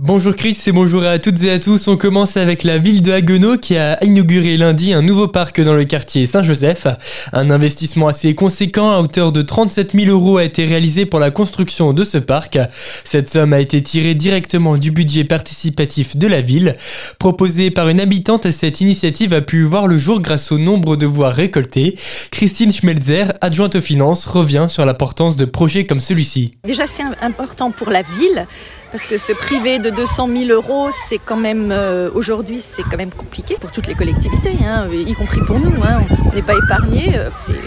Bonjour Chris et bonjour à toutes et à tous. On commence avec la ville de Haguenau qui a inauguré lundi un nouveau parc dans le quartier Saint-Joseph. Un investissement assez conséquent à hauteur de 37 000 euros a été réalisé pour la construction de ce parc. Cette somme a été tirée directement du budget participatif de la ville. Proposée par une habitante, cette initiative a pu voir le jour grâce au nombre de voix récoltées. Christine Schmelzer, adjointe aux finances, revient sur l'importance de projets comme celui-ci. Déjà c'est important pour la ville parce que se priver de 200 000 euros, c'est quand même euh, aujourd'hui, c'est quand même compliqué pour toutes les collectivités, hein, y compris pour nous. Hein, on n'est pas épargné, euh, c'est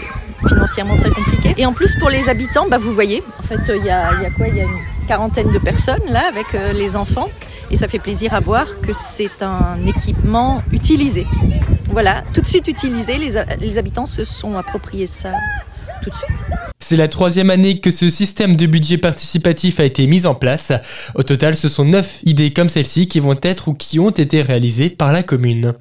financièrement très compliqué. Et en plus pour les habitants, bah, vous voyez, en fait, il y a, quoi Il y a une quarantaine de personnes là avec euh, les enfants, et ça fait plaisir à voir que c'est un équipement utilisé. Voilà, tout de suite utilisé, les, les habitants se sont appropriés ça C'est la troisième année que ce système de budget participatif a été mis en place. Au total, ce sont neuf idées comme celle-ci qui vont être ou qui ont été réalisées par la commune.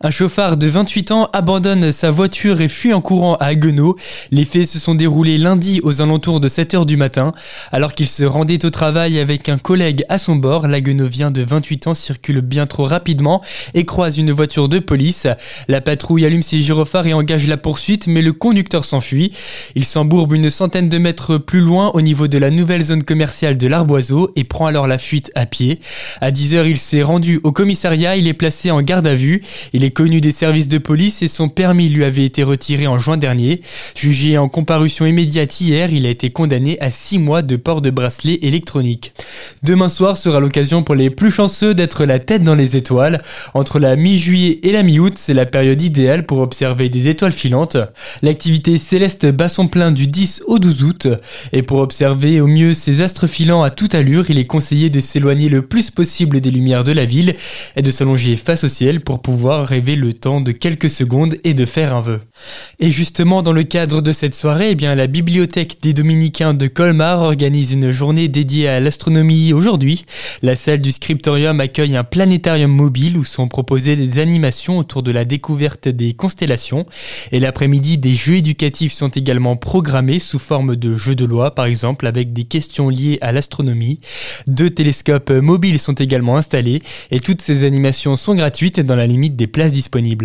Un chauffard de 28 ans abandonne sa voiture et fuit en courant à Haguenau. Les faits se sont déroulés lundi aux alentours de 7h du matin. Alors qu'il se rendait au travail avec un collègue à son bord, vient de 28 ans circule bien trop rapidement et croise une voiture de police. La patrouille allume ses gyrophares et engage la poursuite, mais le conducteur s'enfuit. Il s'embourbe une centaine de mètres plus loin au niveau de la nouvelle zone commerciale de l'Arboiseau et prend alors la fuite à pied. À 10h, il s'est rendu au commissariat, il est placé en garde à vue. Il est connu des services de police et son permis lui avait été retiré en juin dernier. Jugé en comparution immédiate hier, il a été condamné à 6 mois de port de bracelet électronique. Demain soir sera l'occasion pour les plus chanceux d'être la tête dans les étoiles. Entre la mi-juillet et la mi-août, c'est la période idéale pour observer des étoiles filantes. L'activité céleste bat son plein du 10 au 12 août. Et pour observer au mieux ces astres filants à toute allure, il est conseillé de s'éloigner le plus possible des lumières de la ville et de s'allonger face au ciel pour pouvoir rêver le temps de quelques secondes et de faire un vœu. Et justement, dans le cadre de cette soirée, eh bien, la bibliothèque des Dominicains de Colmar organise une journée dédiée à l'astronomie aujourd'hui. La salle du scriptorium accueille un planétarium mobile où sont proposées des animations autour de la découverte des constellations. Et l'après-midi, des jeux éducatifs sont programmés sous forme de jeux de loi, par exemple, avec des questions liées à l'astronomie. Deux télescopes mobiles sont également installés et toutes ces animations sont gratuites dans la limite des places disponibles.